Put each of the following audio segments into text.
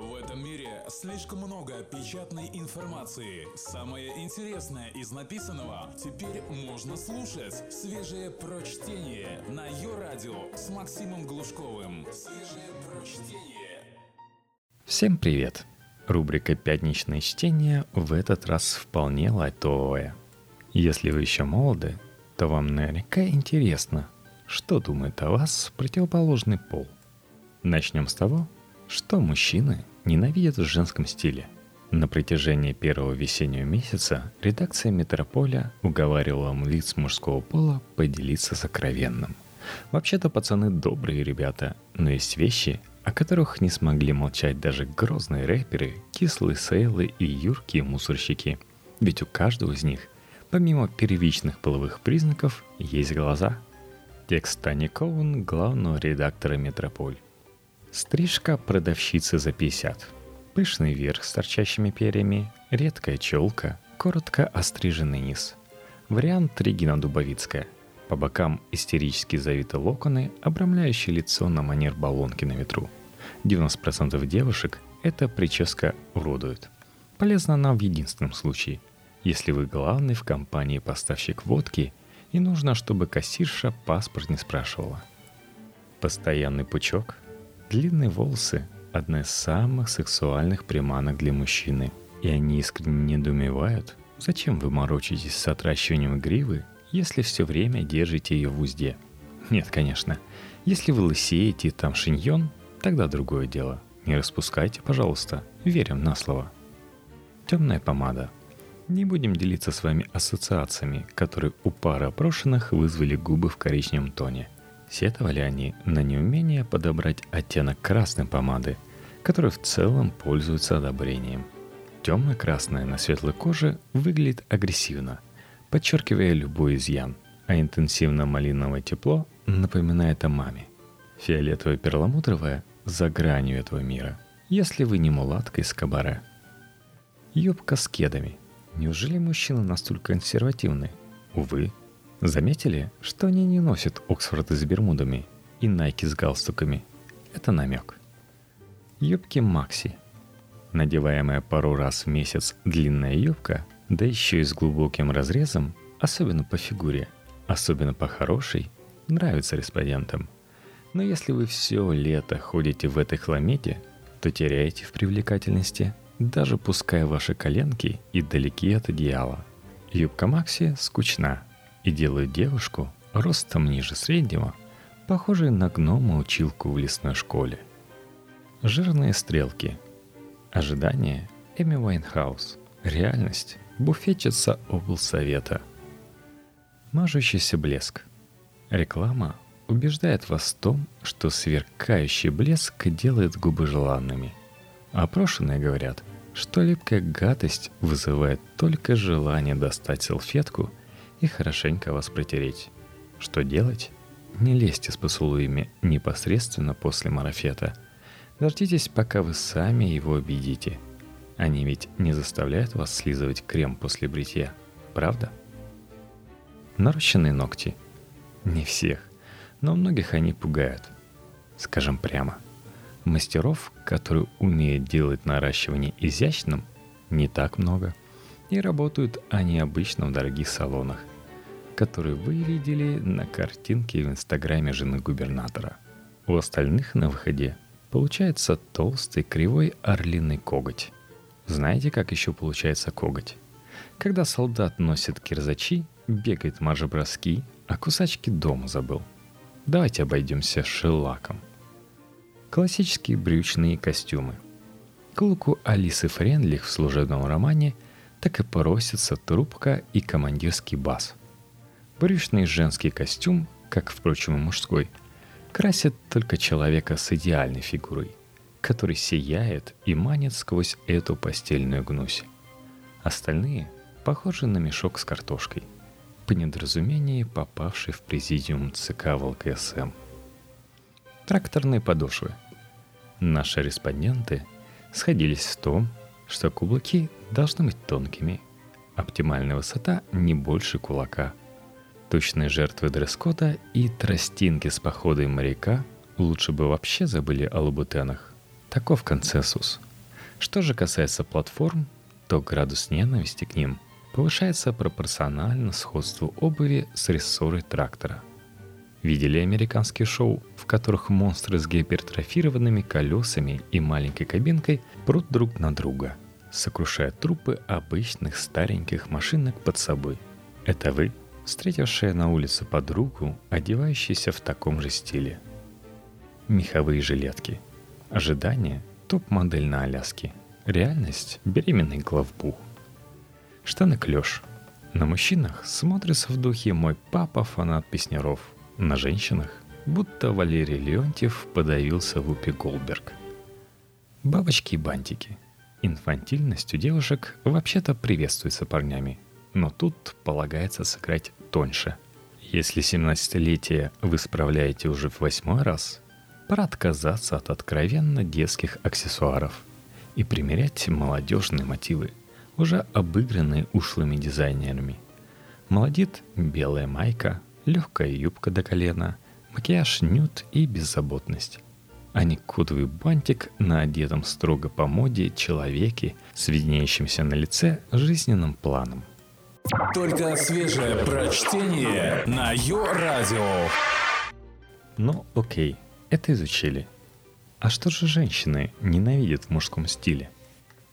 В этом мире слишком много печатной информации. Самое интересное из написанного теперь можно слушать. Свежее прочтение на ее радио с Максимом Глушковым. Свежее прочтение. Всем привет! Рубрика «Пятничное чтение» в этот раз вполне лайтовая. Если вы еще молоды, то вам наверняка интересно, что думает о вас противоположный пол. Начнем с того, что мужчины ненавидят в женском стиле. На протяжении первого весеннего месяца редакция «Метрополя» уговаривала лиц мужского пола поделиться сокровенным. Вообще-то пацаны добрые ребята, но есть вещи, о которых не смогли молчать даже грозные рэперы, кислые сейлы и юркие мусорщики. Ведь у каждого из них, помимо первичных половых признаков, есть глаза. Текст Тани Коун, главного редактора «Метрополь». Стрижка продавщицы за 50. Пышный верх с торчащими перьями, редкая челка, коротко остриженный низ. Вариант Регина Дубовицкая. По бокам истерически завиты локоны, обрамляющие лицо на манер баллонки на ветру. 90% девушек эта прическа уродует. Полезна она в единственном случае, если вы главный в компании поставщик водки и нужно, чтобы кассирша паспорт не спрашивала. Постоянный пучок – Длинные волосы – одна из самых сексуальных приманок для мужчины. И они искренне недоумевают, зачем вы морочитесь с отращиванием гривы, если все время держите ее в узде. Нет, конечно. Если вы лысеете там шиньон, тогда другое дело. Не распускайте, пожалуйста. Верим на слово. Темная помада. Не будем делиться с вами ассоциациями, которые у пары опрошенных вызвали губы в коричневом тоне – Сетовали они на неумение подобрать оттенок красной помады, который в целом пользуется одобрением. Темно-красная на светлой коже выглядит агрессивно, подчеркивая любой изъян, а интенсивно-малиновое тепло напоминает о маме. Фиолетово-перламутровая за гранью этого мира, если вы не мулатка из кабаре. Юбка с кедами. Неужели мужчины настолько консервативны? Увы, Заметили, что они не носят Оксфорды с бермудами и Найки с галстуками? Это намек. Юбки Макси. Надеваемая пару раз в месяц длинная юбка, да еще и с глубоким разрезом, особенно по фигуре, особенно по хорошей, нравится респондентам. Но если вы все лето ходите в этой хламете, то теряете в привлекательности, даже пуская ваши коленки и далеки от одеяла. Юбка Макси скучна – и делают девушку ростом ниже среднего, похожей на гнома-училку в лесной школе. Жирные стрелки. Ожидание Эми Уайнхаус. Реальность буфетчица облсовета. Мажущийся блеск. Реклама убеждает вас в том, что сверкающий блеск делает губы желанными. Опрошенные говорят, что липкая гадость вызывает только желание достать салфетку и хорошенько вас протереть. Что делать? Не лезьте с поцелуями непосредственно после марафета. Дождитесь, пока вы сами его обидите. Они ведь не заставляют вас слизывать крем после бритья, правда? Нарощенные ногти. Не всех, но многих они пугают. Скажем прямо. Мастеров, которые умеют делать наращивание изящным, не так много. И работают они обычно в дорогих салонах который вы видели на картинке в инстаграме жены губернатора. У остальных на выходе получается толстый кривой орлиный коготь. Знаете, как еще получается коготь? Когда солдат носит кирзачи, бегает маржеброски, а кусачки дома забыл. Давайте обойдемся шеллаком. Классические брючные костюмы. К луку Алисы Френдлих в служебном романе так и поросится трубка и командирский бас – Брючный женский костюм, как, впрочем, и мужской, красит только человека с идеальной фигурой, который сияет и манит сквозь эту постельную гнусь. Остальные похожи на мешок с картошкой, по недоразумению попавший в президиум ЦК ВЛКСМ. Тракторные подошвы. Наши респонденты сходились в том, что каблуки должны быть тонкими, оптимальная высота не больше кулака – Точные жертвы дресс-кода и тростинки с походой моряка лучше бы вообще забыли о лабутенах. Таков консенсус. Что же касается платформ, то градус ненависти к ним повышается пропорционально сходству обуви с рессорой трактора. Видели американские шоу, в которых монстры с гипертрофированными колесами и маленькой кабинкой прут друг на друга, сокрушая трупы обычных стареньких машинок под собой. Это вы, встретившая на улице подругу, одевающаяся в таком же стиле. Меховые жилетки. Ожидание – топ-модель на Аляске. Реальность – беременный главбух. Штаны клеш. На мужчинах смотрится в духе «Мой папа фанат песняров», на женщинах, будто Валерий Леонтьев подавился в Упи Голдберг. Бабочки и бантики. Инфантильность у девушек вообще-то приветствуется парнями, но тут полагается сыграть тоньше. Если 17-летие вы справляете уже в восьмой раз, пора отказаться от откровенно детских аксессуаров и примерять молодежные мотивы, уже обыгранные ушлыми дизайнерами. Молодит белая майка, легкая юбка до колена, макияж нюд и беззаботность. А не кодовый бантик на одетом строго по моде человеке с виднеющимся на лице жизненным планом. Только свежее прочтение на Йо-Радио. Ну, окей, это изучили. А что же женщины ненавидят в мужском стиле?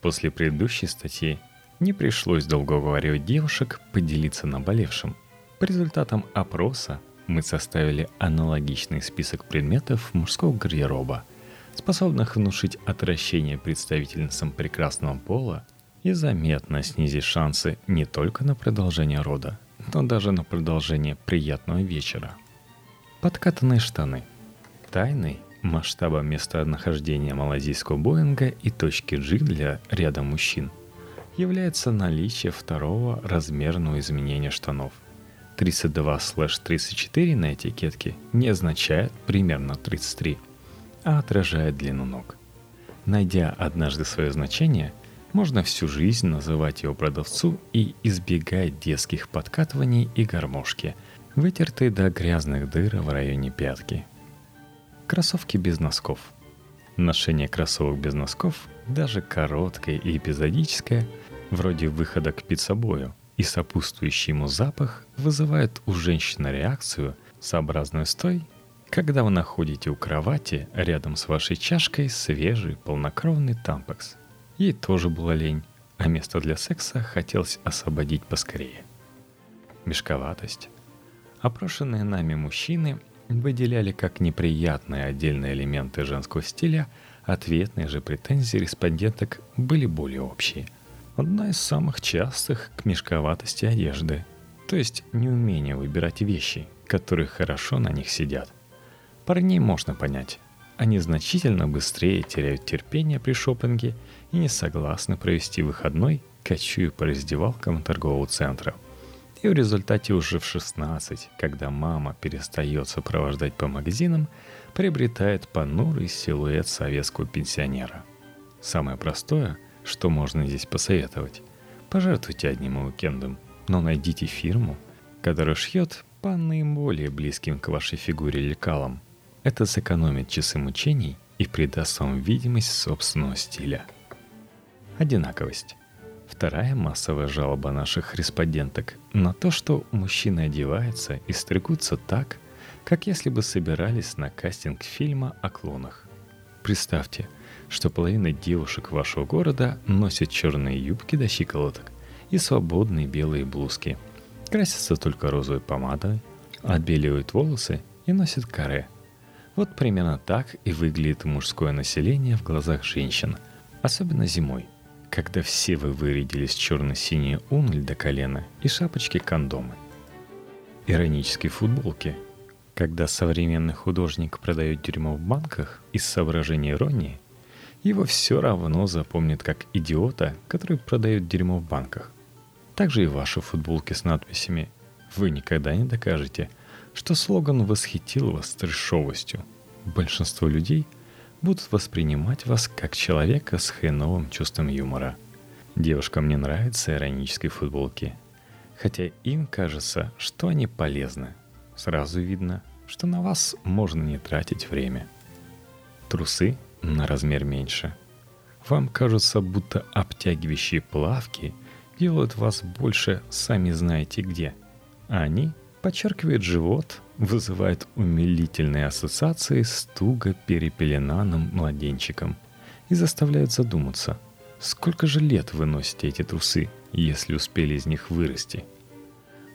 После предыдущей статьи не пришлось долго уговаривать девушек поделиться наболевшим – по результатам опроса мы составили аналогичный список предметов мужского гардероба, способных внушить отвращение представительницам прекрасного пола и заметно снизить шансы не только на продолжение рода, но даже на продолжение приятного вечера. Подкатанные штаны. Тайной масштаба местонахождения малазийского Боинга и точки G для ряда мужчин является наличие второго размерного изменения штанов – 32/34 на этикетке не означает примерно 33, а отражает длину ног. Найдя однажды свое значение, можно всю жизнь называть его продавцу и избегать детских подкатываний и гармошки, вытертые до грязных дыр в районе пятки. Кроссовки без носков. Ношение кроссовок без носков, даже короткое и эпизодическое, вроде выхода к пиццабою – и сопутствующий ему запах вызывает у женщины реакцию, сообразную с той, когда вы находите у кровати рядом с вашей чашкой свежий полнокровный тампекс. Ей тоже было лень, а место для секса хотелось освободить поскорее. Мешковатость. Опрошенные нами мужчины выделяли как неприятные отдельные элементы женского стиля, ответные же претензии респонденток были более общие – Одна из самых частых к мешковатости одежды, то есть неумение выбирать вещи, которые хорошо на них сидят. Парней можно понять. Они значительно быстрее теряют терпение при шопинге и не согласны провести выходной, кочуя по раздевалкам торгового центра. И в результате уже в 16, когда мама перестает сопровождать по магазинам, приобретает понурый силуэт советского пенсионера. Самое простое – что можно здесь посоветовать? Пожертвуйте одним уикендом, но найдите фирму, которая шьет по наиболее близким к вашей фигуре лекалам. Это сэкономит часы мучений и придаст вам видимость собственного стиля. Одинаковость. Вторая массовая жалоба наших респонденток на то, что мужчины одеваются и стригутся так, как если бы собирались на кастинг фильма о клонах. Представьте – что половина девушек вашего города носят черные юбки до щиколоток и свободные белые блузки. Красятся только розовой помадой, отбеливают волосы и носят каре. Вот примерно так и выглядит мужское население в глазах женщин, особенно зимой, когда все вы вырядились черно-синие унуль до колена и шапочки-кондомы. Иронические футболки. Когда современный художник продает дерьмо в банках из соображений иронии, его все равно запомнят как идиота, который продает дерьмо в банках. Также и ваши футболки с надписями. Вы никогда не докажете, что слоган восхитил вас трешовостью. Большинство людей будут воспринимать вас как человека с хреновым чувством юмора. Девушкам не нравятся иронические футболки, хотя им кажется, что они полезны. Сразу видно, что на вас можно не тратить время. Трусы на размер меньше. Вам кажется, будто обтягивающие плавки делают вас больше сами знаете где. А они подчеркивают живот, вызывают умилительные ассоциации с туго перепеленанным младенчиком и заставляют задуматься, сколько же лет вы носите эти трусы, если успели из них вырасти.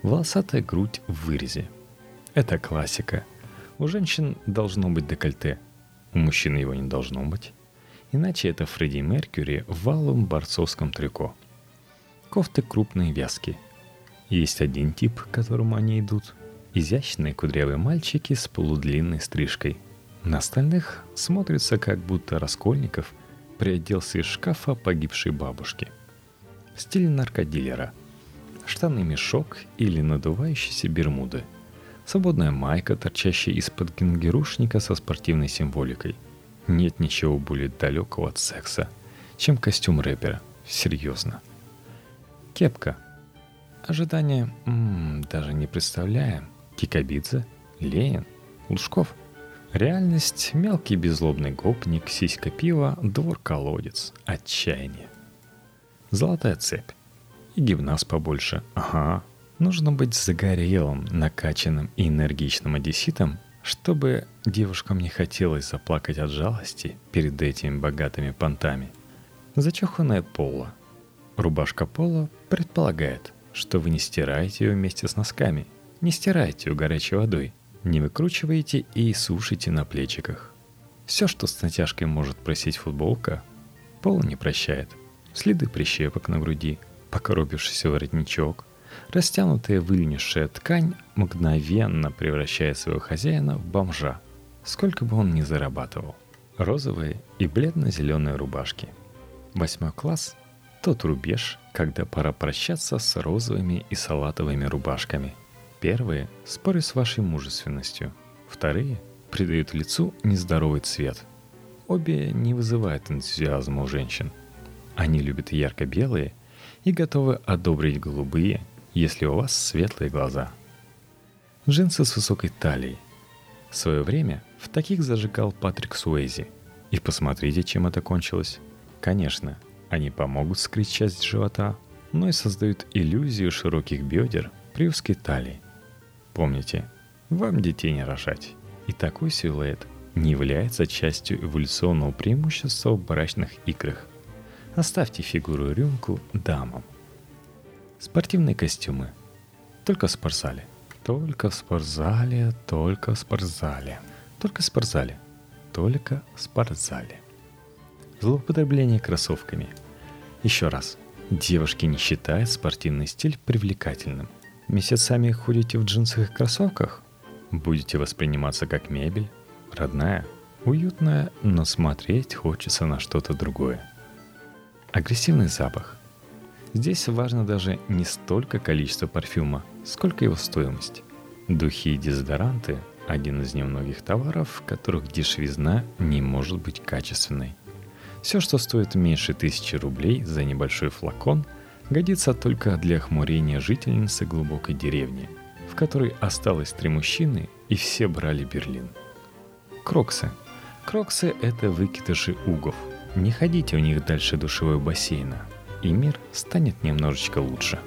Волосатая грудь в вырезе. Это классика. У женщин должно быть декольте, у мужчин его не должно быть. Иначе это Фредди Меркьюри в валом борцовском трико. Кофты крупные вязки. Есть один тип, к которому они идут. Изящные кудрявые мальчики с полудлинной стрижкой. На остальных смотрится, как будто Раскольников приоделся из шкафа погибшей бабушки. Стиль наркодилера. Штаны-мешок или надувающиеся бермуды. Свободная майка, торчащая из-под генгерушника со спортивной символикой – нет ничего более далекого от секса, чем костюм рэпера. Серьезно. Кепка. Ожидание м-м, даже не представляем. Кикабидзе, Ленин, Лужков. Реальность — мелкий безлобный гопник, сиська пива, двор-колодец, отчаяние. Золотая цепь. И гимназ побольше. Ага. Нужно быть загорелым, накачанным и энергичным одесситом, чтобы девушкам не хотелось заплакать от жалости перед этими богатыми понтами. Зачуханное поло. Рубашка пола предполагает, что вы не стираете ее вместе с носками, не стираете ее горячей водой, не выкручиваете и сушите на плечиках. Все, что с натяжкой может просить футболка, пол не прощает. Следы прищепок на груди, покоробившийся воротничок, Растянутая выльнившая ткань мгновенно превращает своего хозяина в бомжа, сколько бы он ни зарабатывал. Розовые и бледно-зеленые рубашки. Восьмой класс – тот рубеж, когда пора прощаться с розовыми и салатовыми рубашками. Первые – спорят с вашей мужественностью. Вторые – придают лицу нездоровый цвет. Обе не вызывают энтузиазма у женщин. Они любят ярко-белые и готовы одобрить голубые если у вас светлые глаза. Джинсы с высокой талией. В свое время в таких зажигал Патрик Суэйзи. И посмотрите, чем это кончилось. Конечно, они помогут скрыть часть живота, но и создают иллюзию широких бедер при узкой талии. Помните, вам детей не рожать. И такой силуэт не является частью эволюционного преимущества в брачных играх. Оставьте фигуру рюмку дамам – Спортивные костюмы. Только в спортзале. Только в спортзале, только в спортзале. Только в спортзале. Только в спортзале. Злоупотребление кроссовками. Еще раз. Девушки не считают спортивный стиль привлекательным. Месяцами ходите в джинсах и кроссовках? Будете восприниматься как мебель? Родная, уютная, но смотреть хочется на что-то другое. Агрессивный запах. Здесь важно даже не столько количество парфюма, сколько его стоимость. Духи и дезодоранты – один из немногих товаров, которых дешевизна не может быть качественной. Все, что стоит меньше тысячи рублей за небольшой флакон, годится только для охмурения жительницы глубокой деревни, в которой осталось три мужчины и все брали Берлин. Кроксы. Кроксы – это выкидыши угов. Не ходите у них дальше душевого бассейна – и мир станет немножечко лучше.